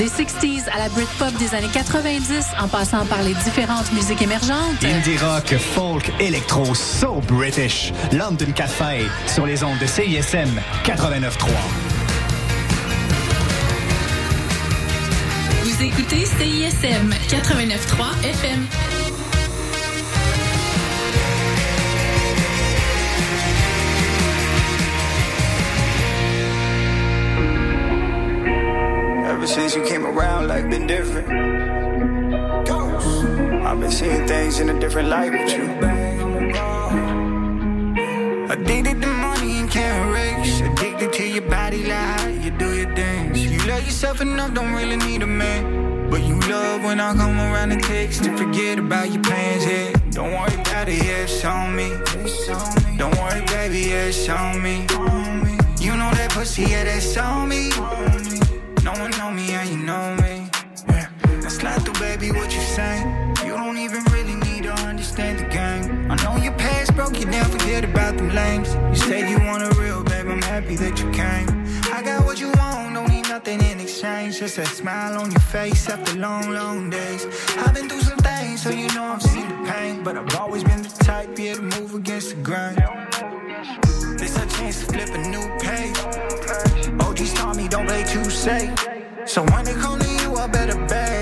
Des 60s à la Britpop des années 90, en passant par les différentes musiques émergentes. Indie rock, folk, électro, so British. London Café, sur les ondes de CISM 89.3. Vous écoutez CISM 89.3 FM. Since you came around, life been different. I've been seeing things in a different light with you. Addicted to money and can't erase. Addicted to your body, like you do your things. You love yourself enough, don't really need a man. But you love when I come around and text to forget about your plans, yeah. Don't worry about it, yeah, it's on me. Don't worry, baby, yeah, it's on me. You know that pussy, yeah, that's on me. No one know me, yeah, you know me. Yeah. Now slide through, baby, what you saying? You don't even really need to understand the game. I know your past broke you down, forget about them lames. You said you want a real, babe, I'm happy that you came. I got what you want, don't need nothing in exchange. Just a smile on your face after long, long days. I've been through some things, so you know I've seen the pain. But I've always been the type, yeah, to move against the grain. This a chance to flip a new page. OGs taught me don't play too safe. So when they come to you, I better bang.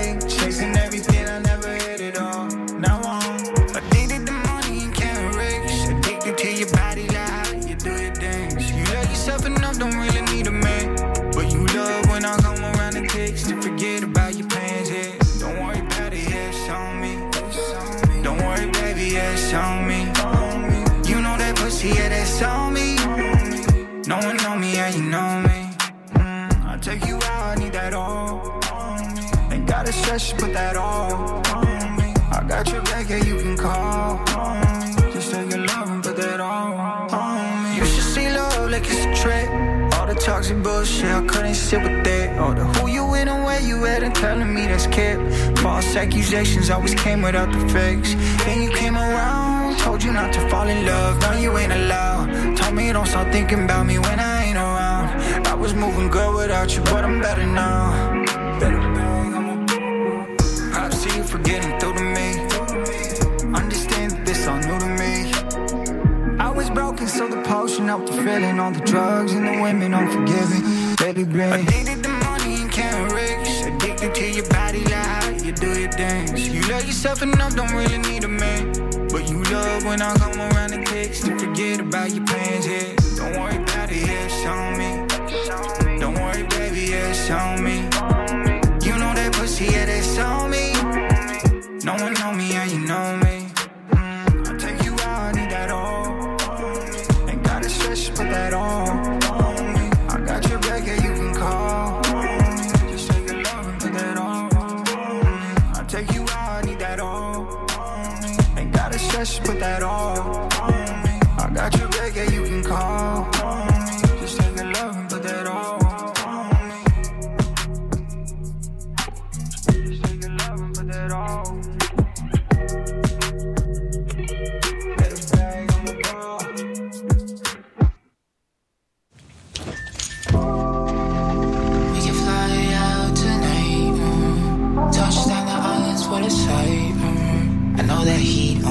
Gotta put that all on me. I got your back, yeah, you can call on me. Just take your love and put that all on me. You should see love like it's a trick. All the toxic bullshit, I couldn't sit with that. All the who you in and where you at and telling me that's kept. False accusations always came without the fakes. Then you came around, told you not to fall in love. Now you ain't allowed. Told me don't start thinking about me when I ain't around. I was moving good without you, but I'm better now. Was broken, so the potion helped the feeling. All the drugs and the women unforgiving. Baby, bring. Addicted to money and can't erase. Addicted to your body, like you do your things. You love yourself enough, don't really need a man. But you love when I come around and text to forget about your plans, yeah. Don't worry about it, yeah, it's on me. Don't worry, baby, yeah, it's on me. You know that pussy, yeah, that's on me. No one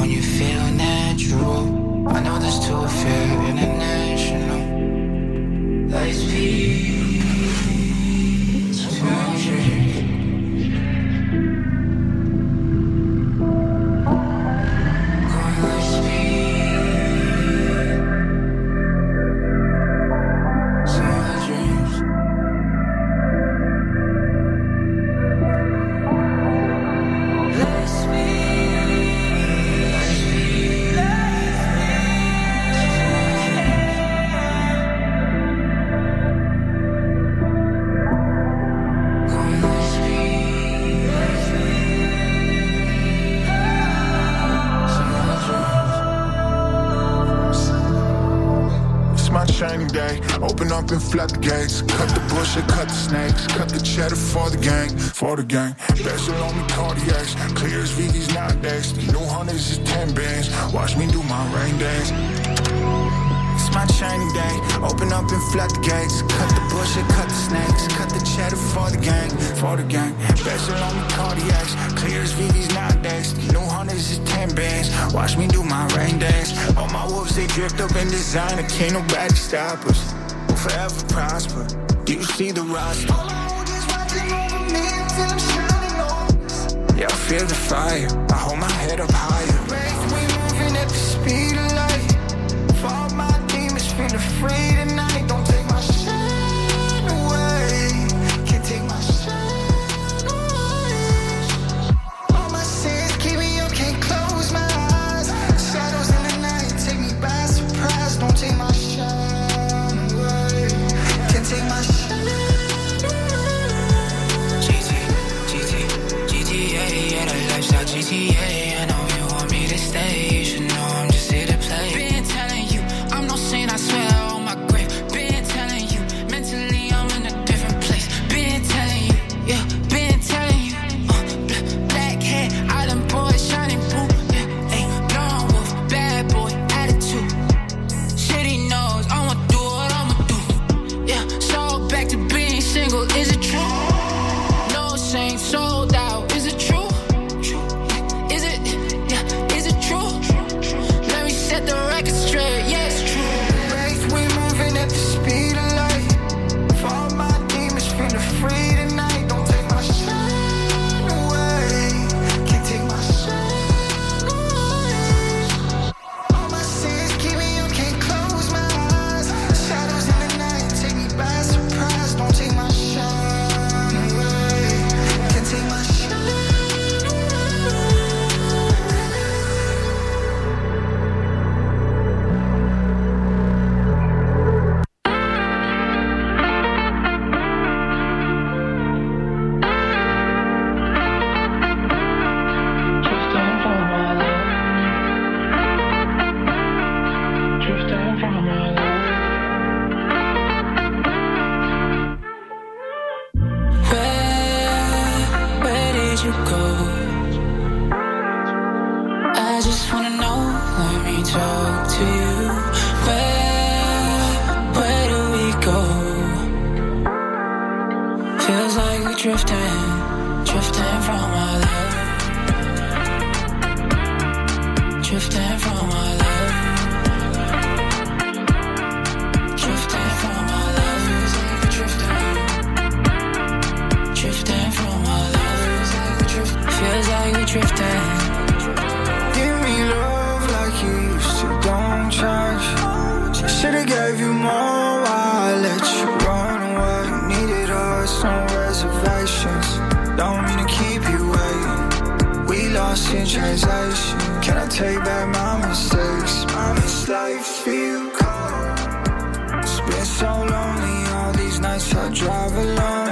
on you feel gang. Bezel on me cardiacs, clear as VV's not decks. New hunters is 10 bands, watch me do my rain dance. It's my training day, open up and flood the gates. Cut the bullshit, cut the snakes, cut the cheddar for the gang, for the gang. Bezel on me cardiacs, clear as VV's not decks. New hunters is 10 bands, watch me do my rain dance. All my wolves, they drift up in designer, can't nobody stop us. We'll forever prosper. Do you see the roster? feel the fire. I hold my head up drifting from our love. Drifting from our love, drifting. Drifting from our love. Feels like we're drifting. Give me love like you used to, don't change. Should've gave you more, I let you run away. Needed us, no reservations. Don't mean to keep you. We lost in translation. Can I take back my mistakes? My mistakes feel cold. It's been so lonely all these nights I drive alone.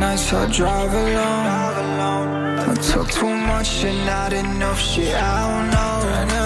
nights I drive alone. I took too much and not enough shit, I don't know.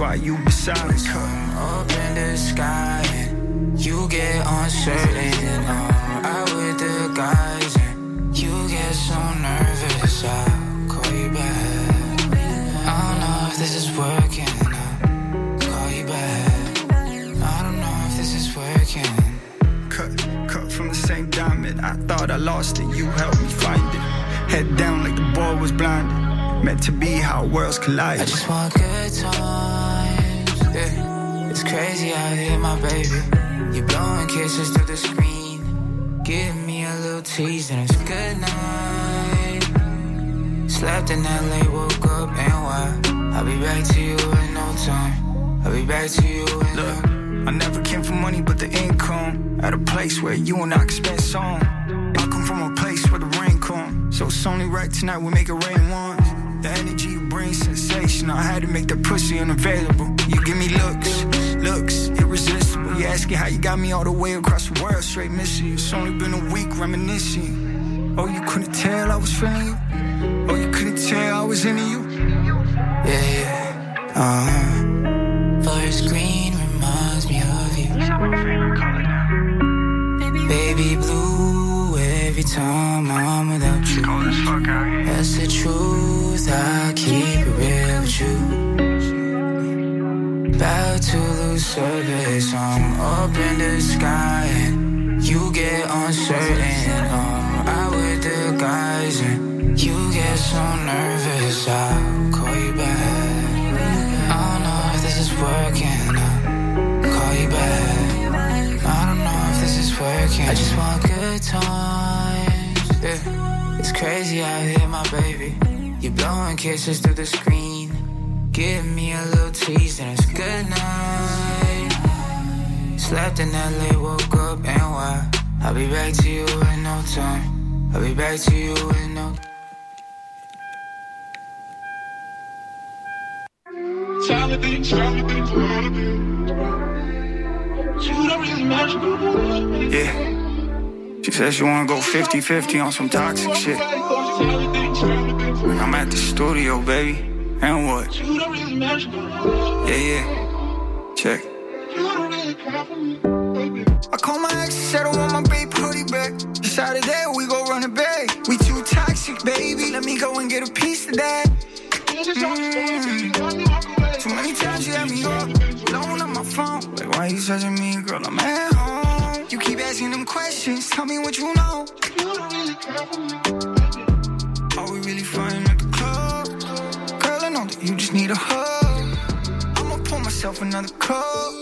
Why you beside me? Come up in the sky and you get uncertain. I'm out with the guys and you get so nervous. I'll call you back. I don't know if this is working. I'll call you back. I don't know if this is working. Cut, cut from the same diamond. I thought I lost it, you helped me find it. Head down like the ball was blinded. Meant to be how worlds collide. Crazy out here, my baby. You blowing kisses through the screen. Give me a little tease and it's good night. Slept in LA, woke up and why? I'll be back to you in no time. I'll be back to you in Look, I never came for money but the income. At a place where you and I can spend song. I come from a place where the rain comes. So it's only right tonight we make it rain once. The energy you bring. I had to make that pussy unavailable. You give me looks, looks irresistible. You asking how you got me all the way across the world, straight missing you. It's only been a week reminiscing. Oh, you couldn't tell I was feeling you. Oh, you couldn't tell I was into you. Yeah, yeah. Uh huh. Forest green reminds me of you. that's my favorite color Baby blue, every time I'm without you. That's the truth, I keep it real with you. About service, I'm up in the sky you get uncertain. I'm out with the guys and you get so nervous. I'll call you back. I don't know if this is working. I'll call you back. I don't know if this is working. I just want good times. Yeah. It's crazy out here, my baby. You're blowing kisses through the screen. Give me a little tease and it's good night. Slept in LA, woke up and why? I'll be back to you in no time. I'll be back to you in no Yeah. She says she wanna go 50-50 on some toxic shit. I'm at the studio, baby. And what? Yeah, yeah. Check. I call my ex, said I want my babe hoodie back. Decided that we go run it back. We too toxic, baby. Let me go and get a piece of that. Mm. Too many times you had me up, blowing up my phone. Like, why you searching me, girl? I'm at home. You keep asking them questions, tell me what you know. You don't really care for me, baby. Are we really fighting at the club? Know that you just need a hug. I'ma pour myself another cup.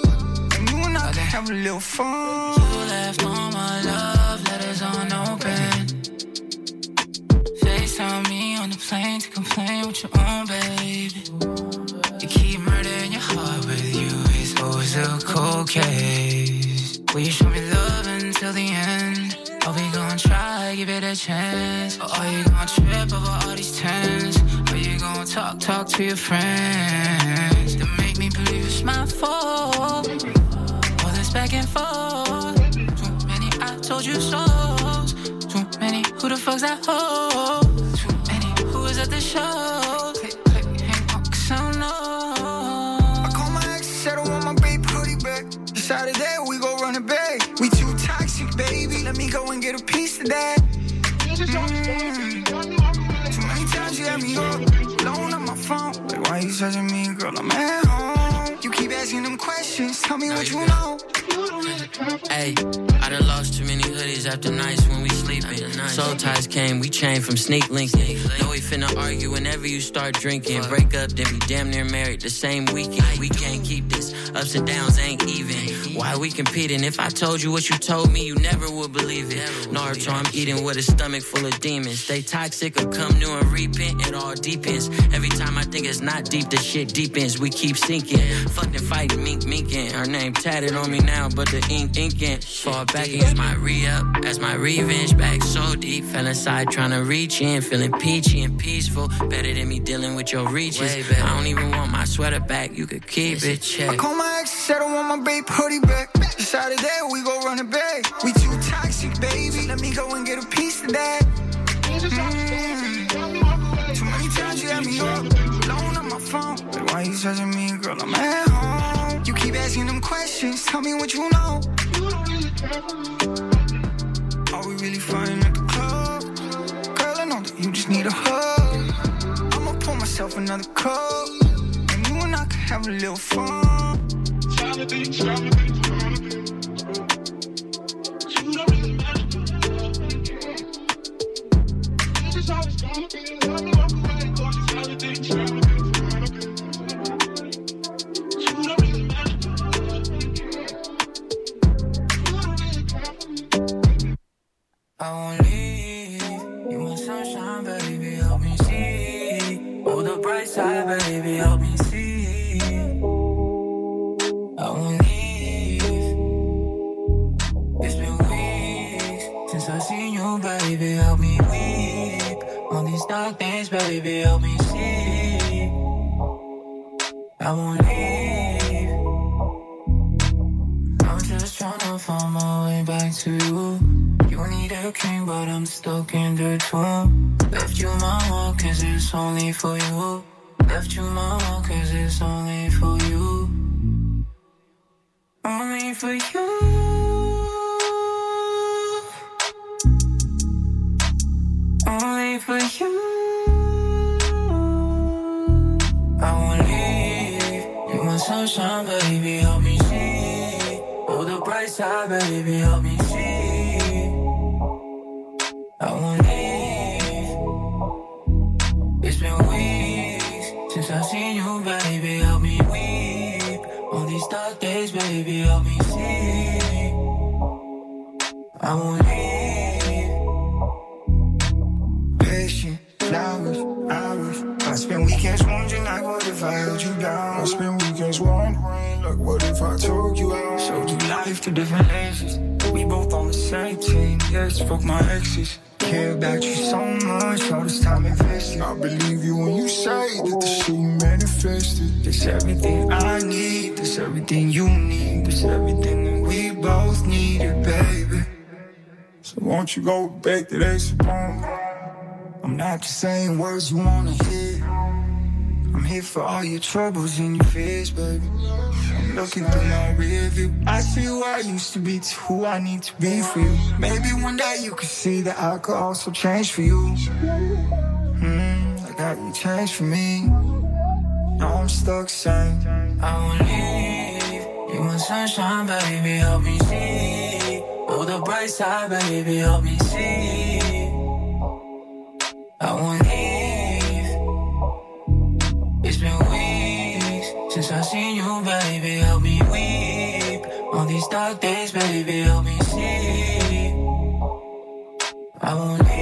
And you and I can have a little fun. You left all my love letters unopened. FaceTime me on the plane to complain with your own baby. You keep murdering your heart with you. It's always a cold case. Will you show me love until the end? Are we gonna try, give it a chance? Or are you gonna trip over all these tens? Are gonna talk, talk to your friends? To make me believe it's my fault. All this back and forth. Too many I told you so's. Too many who the fuck's that hoe? Too many who is at the show? Click, click, hang on, 'cause I don't know. I call my ex, said I want my babe hoodie back. Decided that we go run it back. We too toxic, baby. Let me go and get a piece of that. Mm. Too many times you had me up, blowing up my phone. Like, why you searching me, girl? I'm at home. You keep asking them questions, tell me what you know. Hey, I done lost too many hoodies after nights when we sleeping. Soul ties came, we chained from sneak linking. Know we finna argue whenever you start drinking. Break up, then be damn near married the same weekend. We can't keep this. Ups and downs ain't even. Why we competing? If I told you what you told me, you never would believe it. Naruto, I'm eating with a stomach full of demons. Stay toxic or come new and repent. It all deepens. Every time I think it's not deep, the shit deepens. We keep sinking. Fucking fighting, mink, minking. Her name tatted on me now, but the ink inking. Fall back use my re up as my revenge. Back so deep, fell inside trying to reach in. Feeling peachy and peaceful. Better than me dealing with your reaches. I don't even want my sweater back. You could keep it, check. I call my ex, said I want my babe hoodie back. That we go run it back. We too toxic, baby. Let me go and get a piece of that. Mm. Too many times you had me up, alone on my phone. But why you touching me, girl? I'm at home. You keep asking them questions. Tell me what you know. Are we really fighting at the club? Girl, I know that you just need a hug. I'ma pour myself another cup. And you and I can have a little fun. I won't leave. You want sunshine, baby. Help me see all the bright side, baby, dark days, baby, help me see. I won't leave. I'm just tryna find my way back to you. You need a king, but I'm stuck in the tomb. Left you my heart, cause it's only for you. Left you my heart, cause it's only for you. Only for you. For you. I won't leave. You want sunshine, baby, help me see. Oh, the bright side, baby, help me see. I won't leave. It's been weeks since I've seen you, baby, help me weep. All these dark days, baby, help me see. I won't leave. I held you down? I spend weekends wondering, like, what if I took you out? Showed you life to different ages. We both on the same team. Yes, fuck my exes. Care about you so much, all this time invested. I believe you when you say that the shit manifested. This everything I need, this everything you need, this everything that we both needed, baby. So won't you go back to that song? I'm not just saying words you wanna hear. I'm here for all your troubles and your fears, baby. I'm looking through my rear view. I see who I used to be to who I need to be for you. Maybe one day you could see that I could also change for you. Hmm, like how you changed for me. Now I'm stuck saying, I won't leave. You want sunshine, baby, help me see. Oh, the bright side, baby, help me see. I won't leave. It's been weeks since I seen you, baby, help me weep. All these dark days, baby, help me see. I won't leave.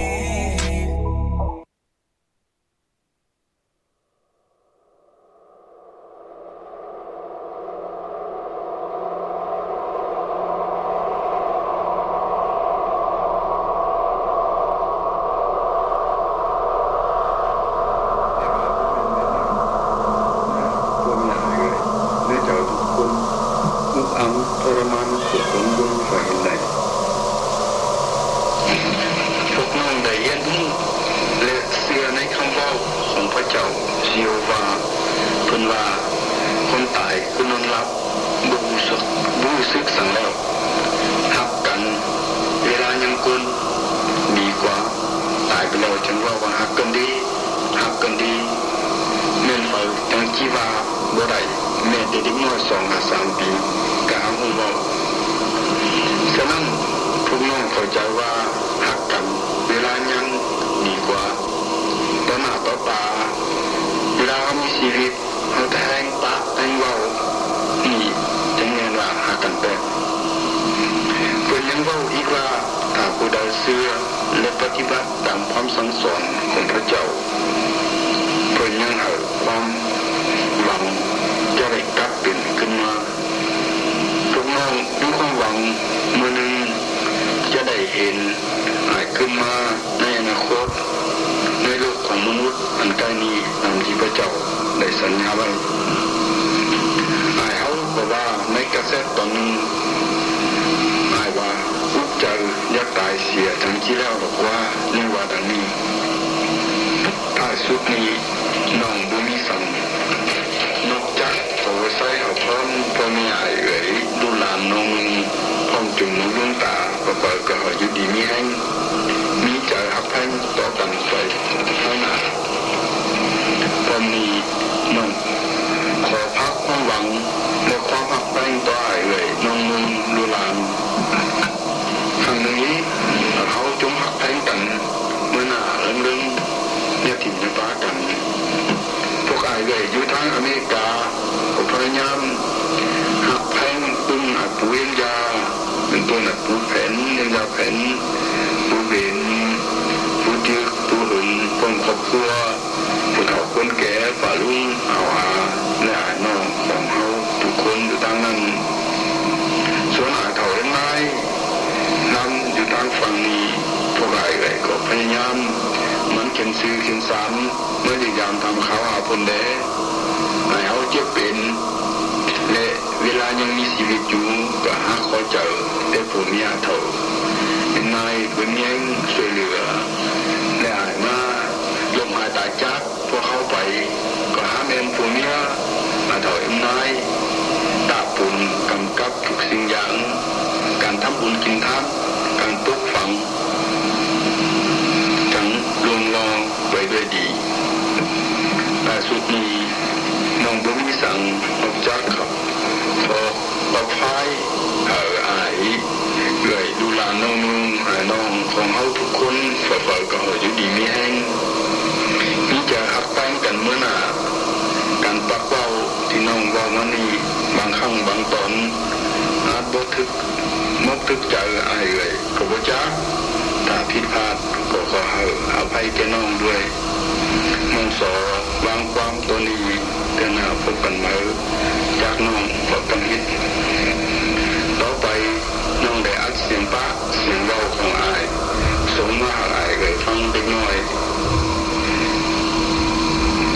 ทึกมกทึกใจไอ้เลยกบจ้าถ้าผิดพลาดก็ขอให้อภัยแกน้องด้วยมองสอวางความตัวนี้เตือนหาพบกันไหมจากน้องพบกันฮิตต่อไปน้องได้อัดเสียงปะเสียงเบาของไอ้สมมาไอ้เลยฟังไปหน่อย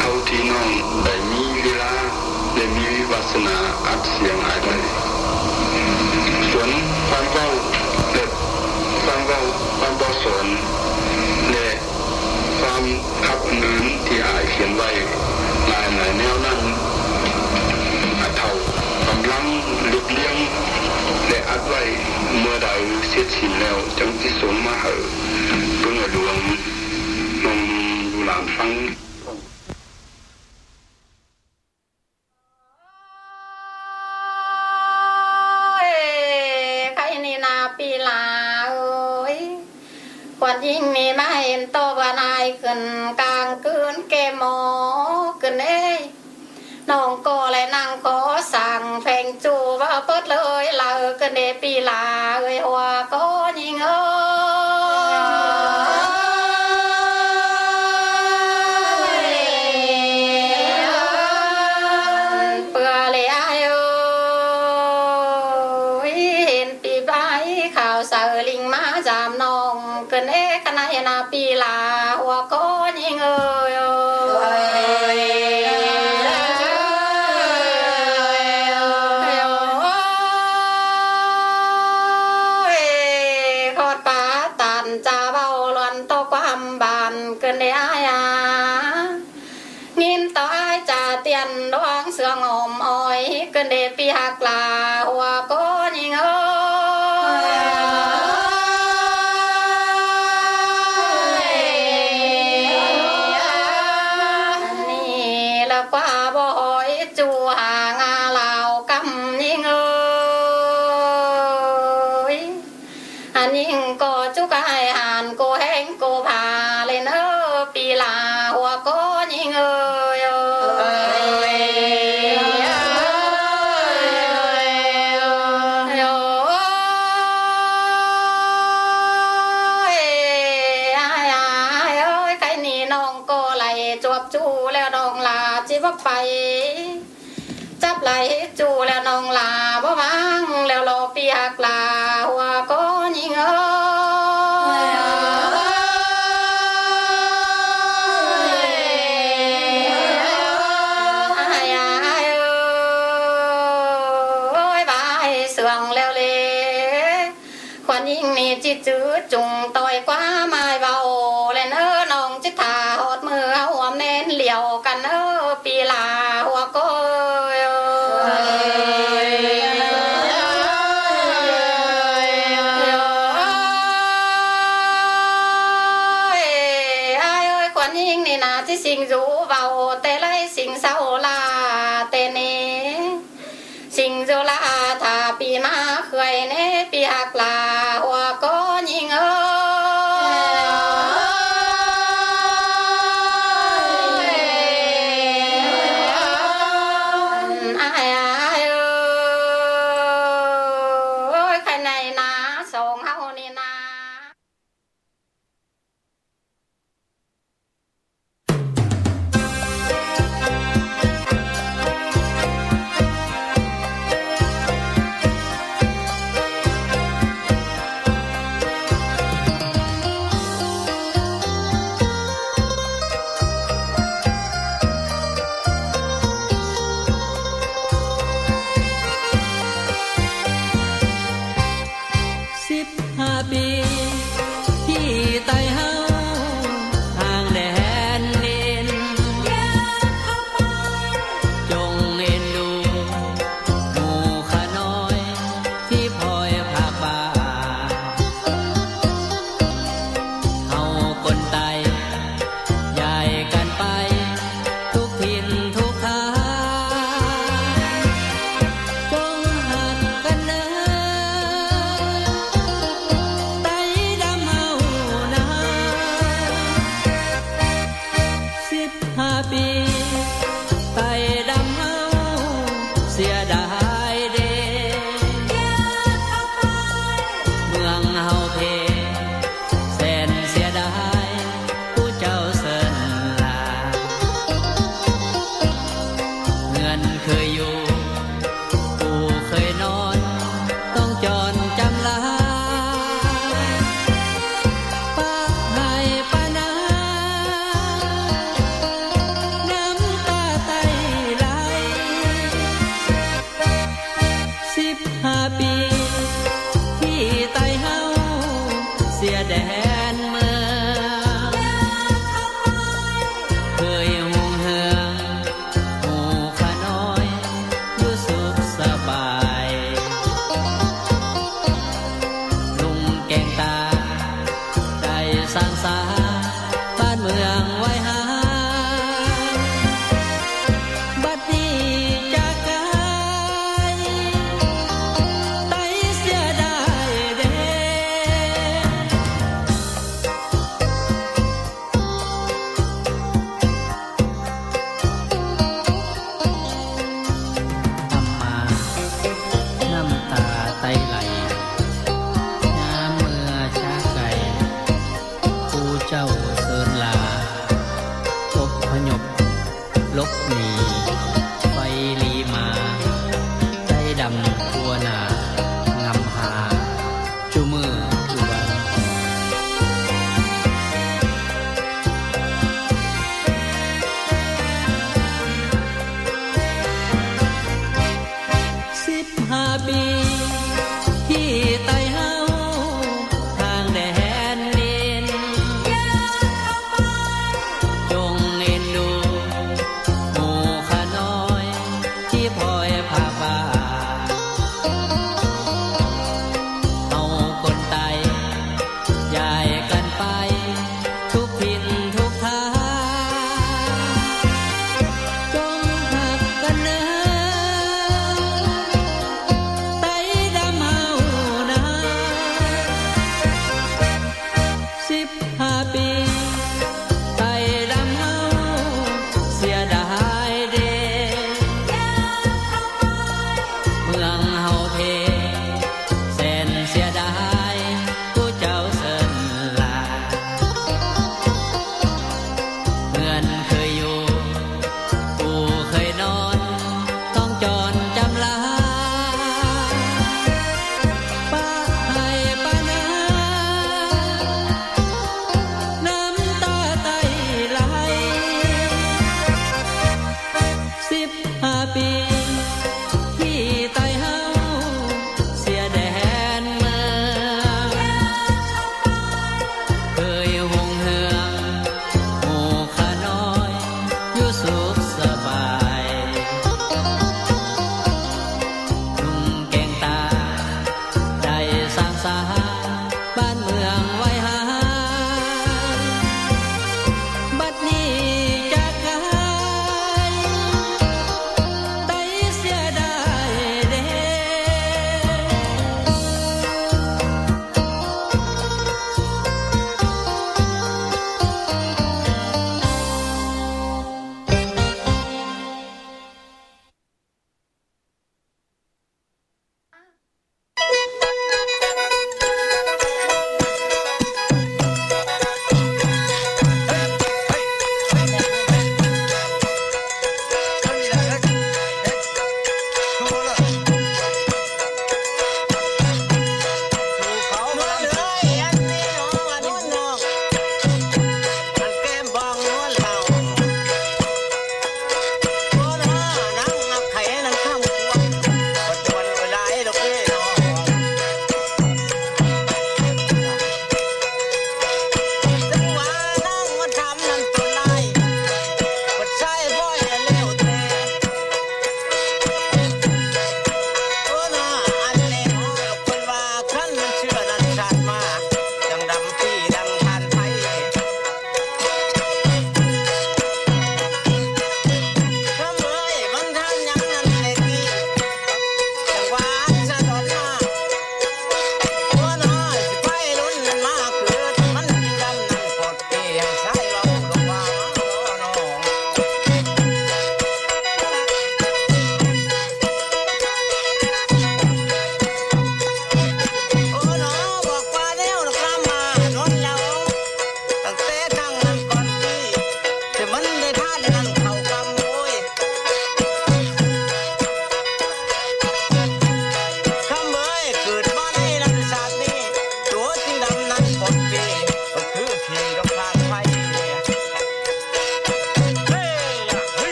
เอาที่น้องได้มีเวลาได้มีวาสนาอัดเสียงไอ้ไว้ ว้าเด็ดความเว้าความบอสนและความขับนั้นที่อายเขียนไว้หลายหลายแนวนั้นอัดเท่ากำลังลุกเลี้ยงและอัดไว้เมื่อใดเสียสิ้นแล้วจังที่สงมาเหอเพื่อหลวงนองดูหลานฟัง จิจือจุงต่อยกว่าไม้เบาเล่นเออน้องจิตาหอดมือหัวเน้นเหลียวกันเออปีลาหัวก้อยยิ่งนี่นะที่สิ่งรู้เบาแต่ไรสิ่งเศร้าลาแต่นี้สิ่งรู้ลาถ้าปีมาเคยเนี่ยปีหักลา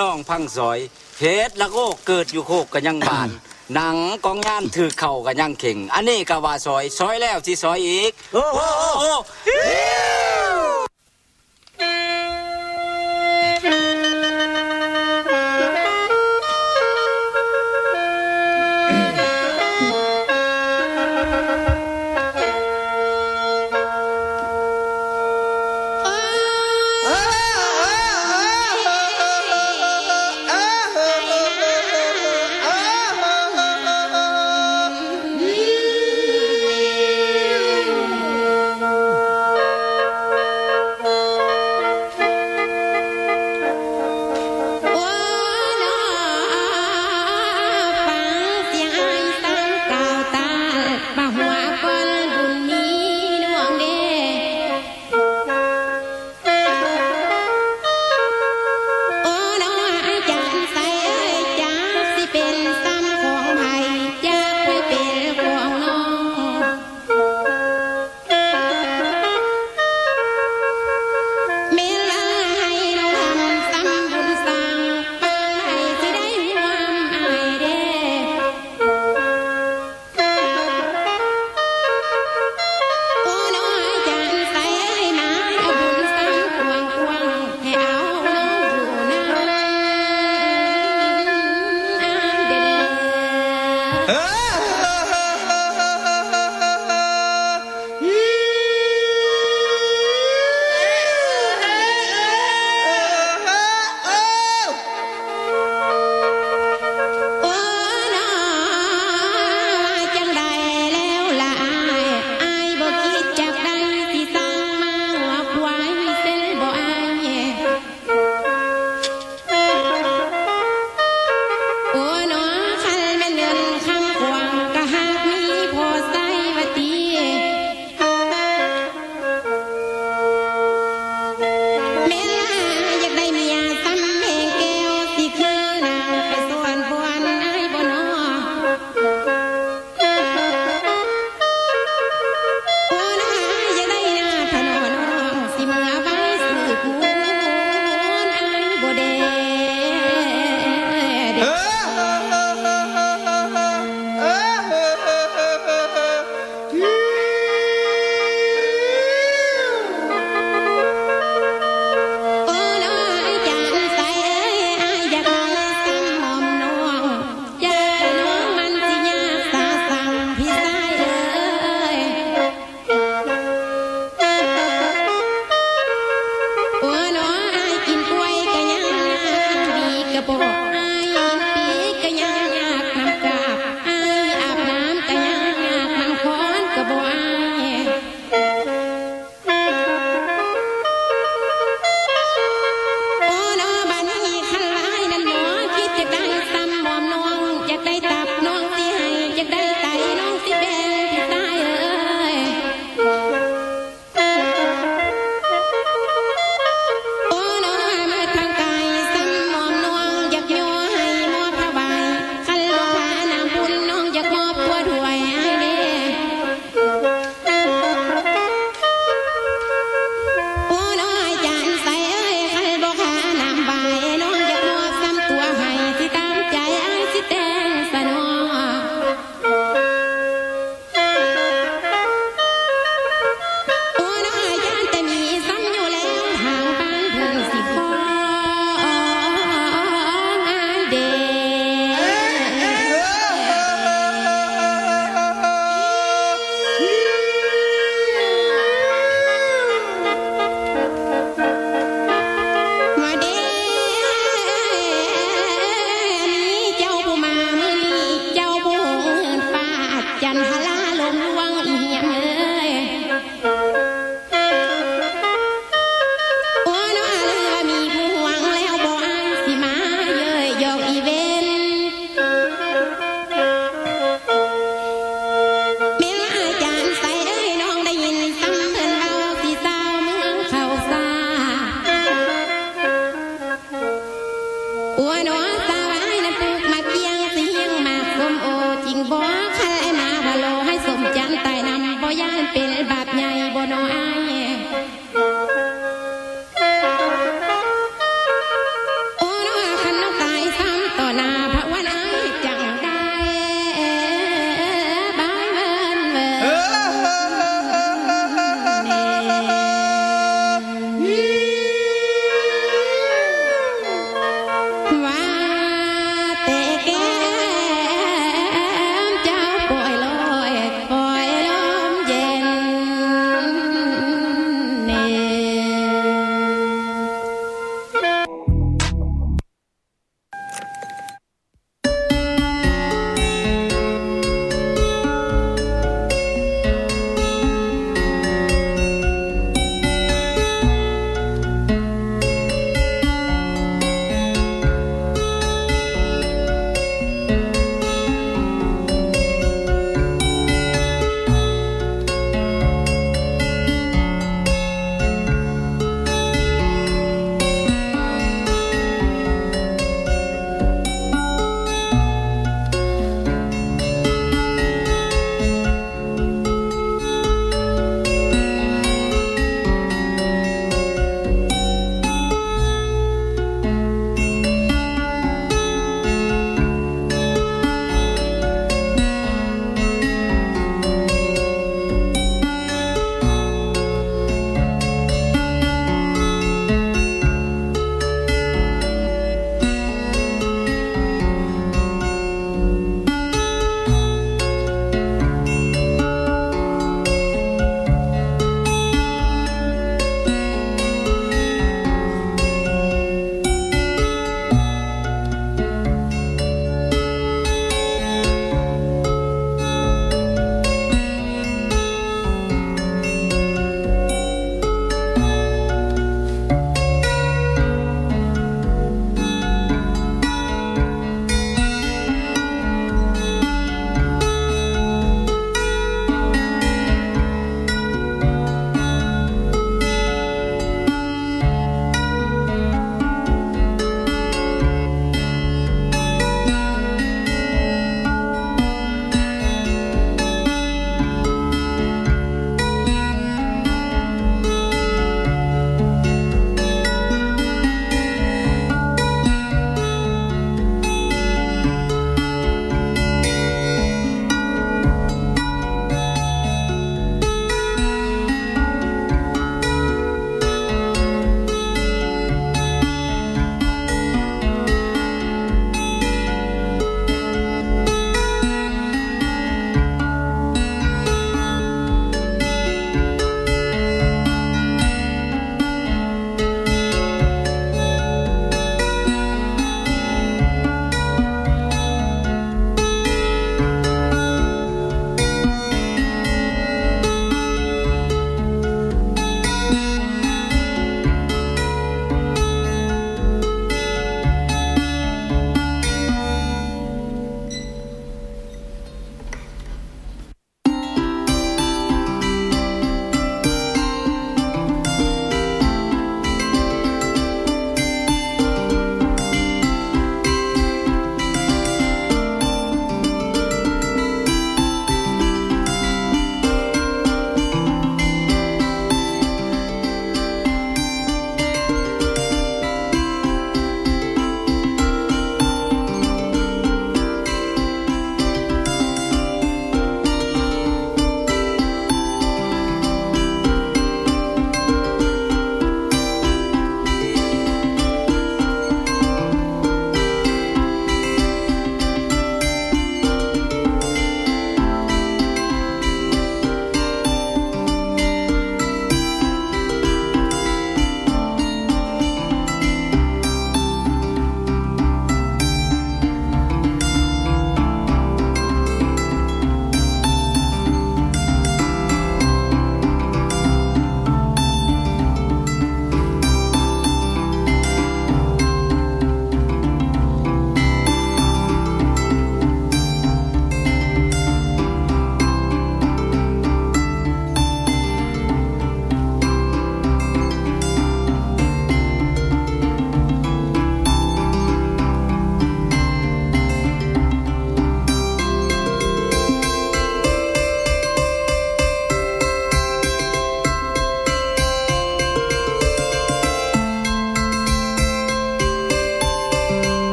น้องพังซอยเฮ็ดละโกเกิดอยู่โคกกันยังบาน หนังกองงานถือเข่ากันยังเข่ง อันนี้ก็ว่าซอย ซอยแล้วที่ซอยอีก โอ้โห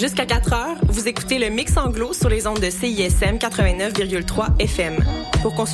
Jusqu'à 4 heures, vous écoutez le Mix Anglo sur les ondes de CISM 89,3 FM. Pour consulter